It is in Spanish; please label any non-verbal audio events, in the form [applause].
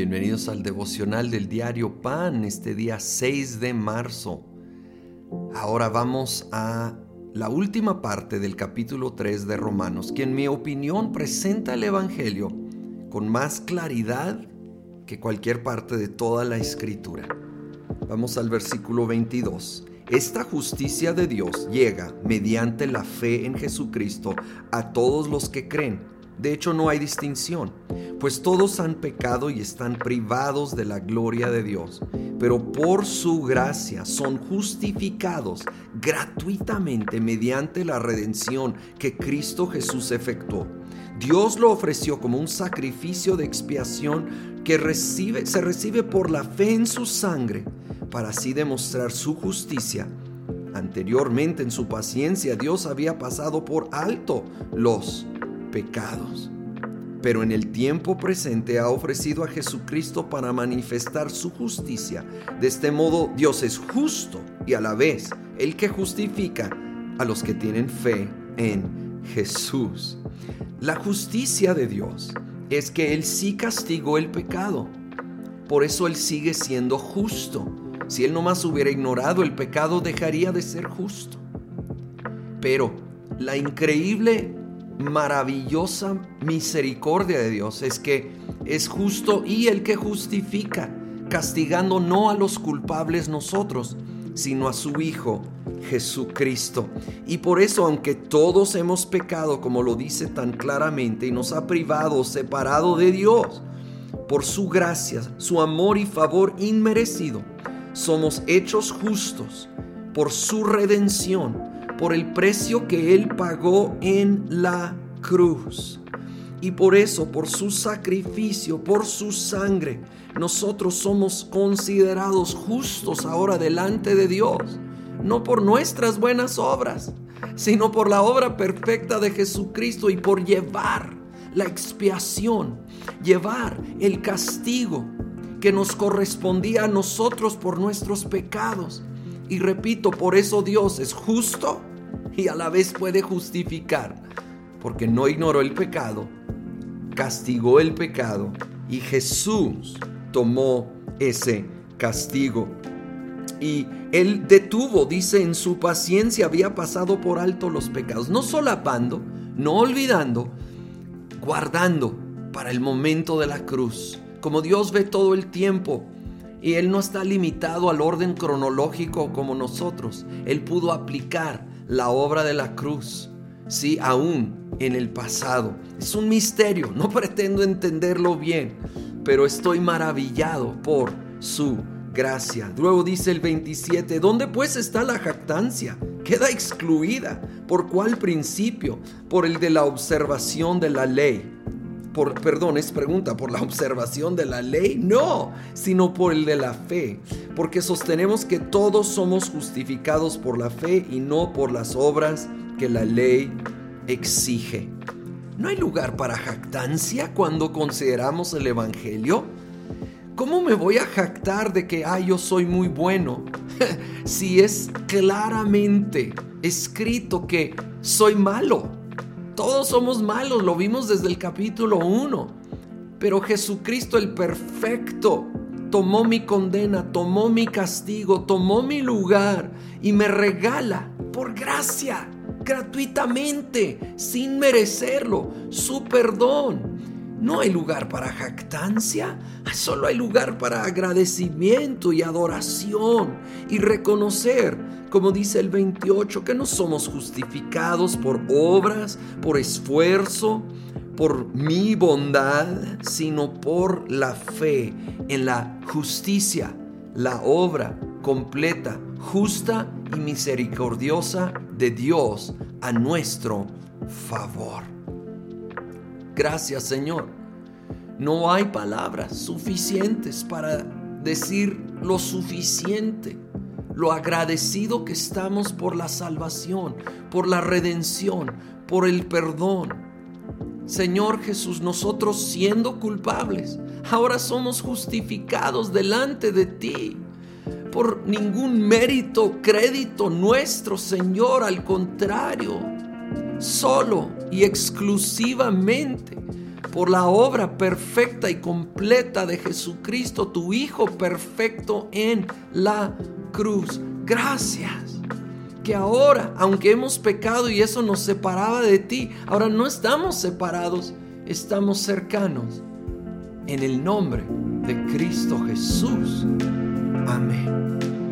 Bienvenidos al devocional del diario Pan, este día 6 de marzo. Ahora vamos a la última parte del capítulo 3 de Romanos, que en mi opinión presenta el Evangelio con más claridad que cualquier parte de toda la escritura. Vamos al versículo 22. Esta justicia de Dios llega mediante la fe en Jesucristo a todos los que creen de hecho, no hay distinción, pues todos han pecado y están privados de la gloria de Dios, pero por su gracia son justificados gratuitamente mediante la redención que Cristo Jesús efectuó. Dios lo ofreció como un sacrificio de expiación que recibe, se recibe por la fe en su sangre, para así demostrar su justicia. Anteriormente en su paciencia Dios había pasado por alto los pecados. Pero en el tiempo presente ha ofrecido a Jesucristo para manifestar su justicia. De este modo Dios es justo y a la vez el que justifica a los que tienen fe en Jesús. La justicia de Dios es que Él sí castigó el pecado. Por eso Él sigue siendo justo. Si Él nomás hubiera ignorado el pecado, dejaría de ser justo. Pero la increíble maravillosa misericordia de Dios es que es justo y el que justifica, castigando no a los culpables nosotros, sino a su Hijo Jesucristo. Y por eso, aunque todos hemos pecado, como lo dice tan claramente, y nos ha privado, separado de Dios, por su gracia, su amor y favor inmerecido, somos hechos justos por su redención por el precio que Él pagó en la cruz. Y por eso, por su sacrificio, por su sangre, nosotros somos considerados justos ahora delante de Dios. No por nuestras buenas obras, sino por la obra perfecta de Jesucristo y por llevar la expiación, llevar el castigo que nos correspondía a nosotros por nuestros pecados. Y repito, por eso Dios es justo y a la vez puede justificar, porque no ignoró el pecado, castigó el pecado y Jesús tomó ese castigo. Y él detuvo, dice, en su paciencia había pasado por alto los pecados, no solapando, no olvidando, guardando para el momento de la cruz. Como Dios ve todo el tiempo, y Él no está limitado al orden cronológico como nosotros. Él pudo aplicar la obra de la cruz, sí, aún en el pasado. Es un misterio, no [laughs] pretendo entenderlo bien, pero estoy maravillado por su gracia. Luego dice el 27, ¿dónde pues está la jactancia? Queda excluida. ¿Por cuál principio? Por el de la observación de la ley por, perdón, es pregunta, por la [laughs] observación de la ley, no, sino por el de la fe, porque sostenemos que todos somos justificados por la fe y no por las obras que la ley exige. ¿No hay lugar para jactancia cuando consideramos el Evangelio? ¿Cómo me voy a jactar de que, yo soy muy bueno? [laughs] si es claramente escrito que soy malo. Todos somos malos, lo vimos desde el capítulo 1. Pero Jesucristo el perfecto tomó mi condena, tomó mi castigo, tomó mi lugar y me regala por gracia, gratuitamente, sin merecerlo, su perdón. No hay lugar para jactancia, solo hay lugar para agradecimiento y adoración y reconocer como dice el 28, que no somos justificados por obras, por esfuerzo, por mi bondad, sino por la fe en la justicia, la obra completa, justa y misericordiosa de Dios a nuestro favor. Gracias Señor. No hay palabras suficientes para decir lo suficiente lo agradecido que estamos por la salvación, por la redención, por el perdón. Señor Jesús, nosotros siendo culpables, ahora somos justificados delante de ti. Por ningún mérito, crédito nuestro, Señor, al contrario, solo y exclusivamente por la obra perfecta y completa de Jesucristo, tu Hijo perfecto en la cruz. Gracias. Que ahora, aunque hemos pecado y eso nos separaba de ti, ahora no estamos separados, estamos cercanos. En el nombre de Cristo Jesús. Amén.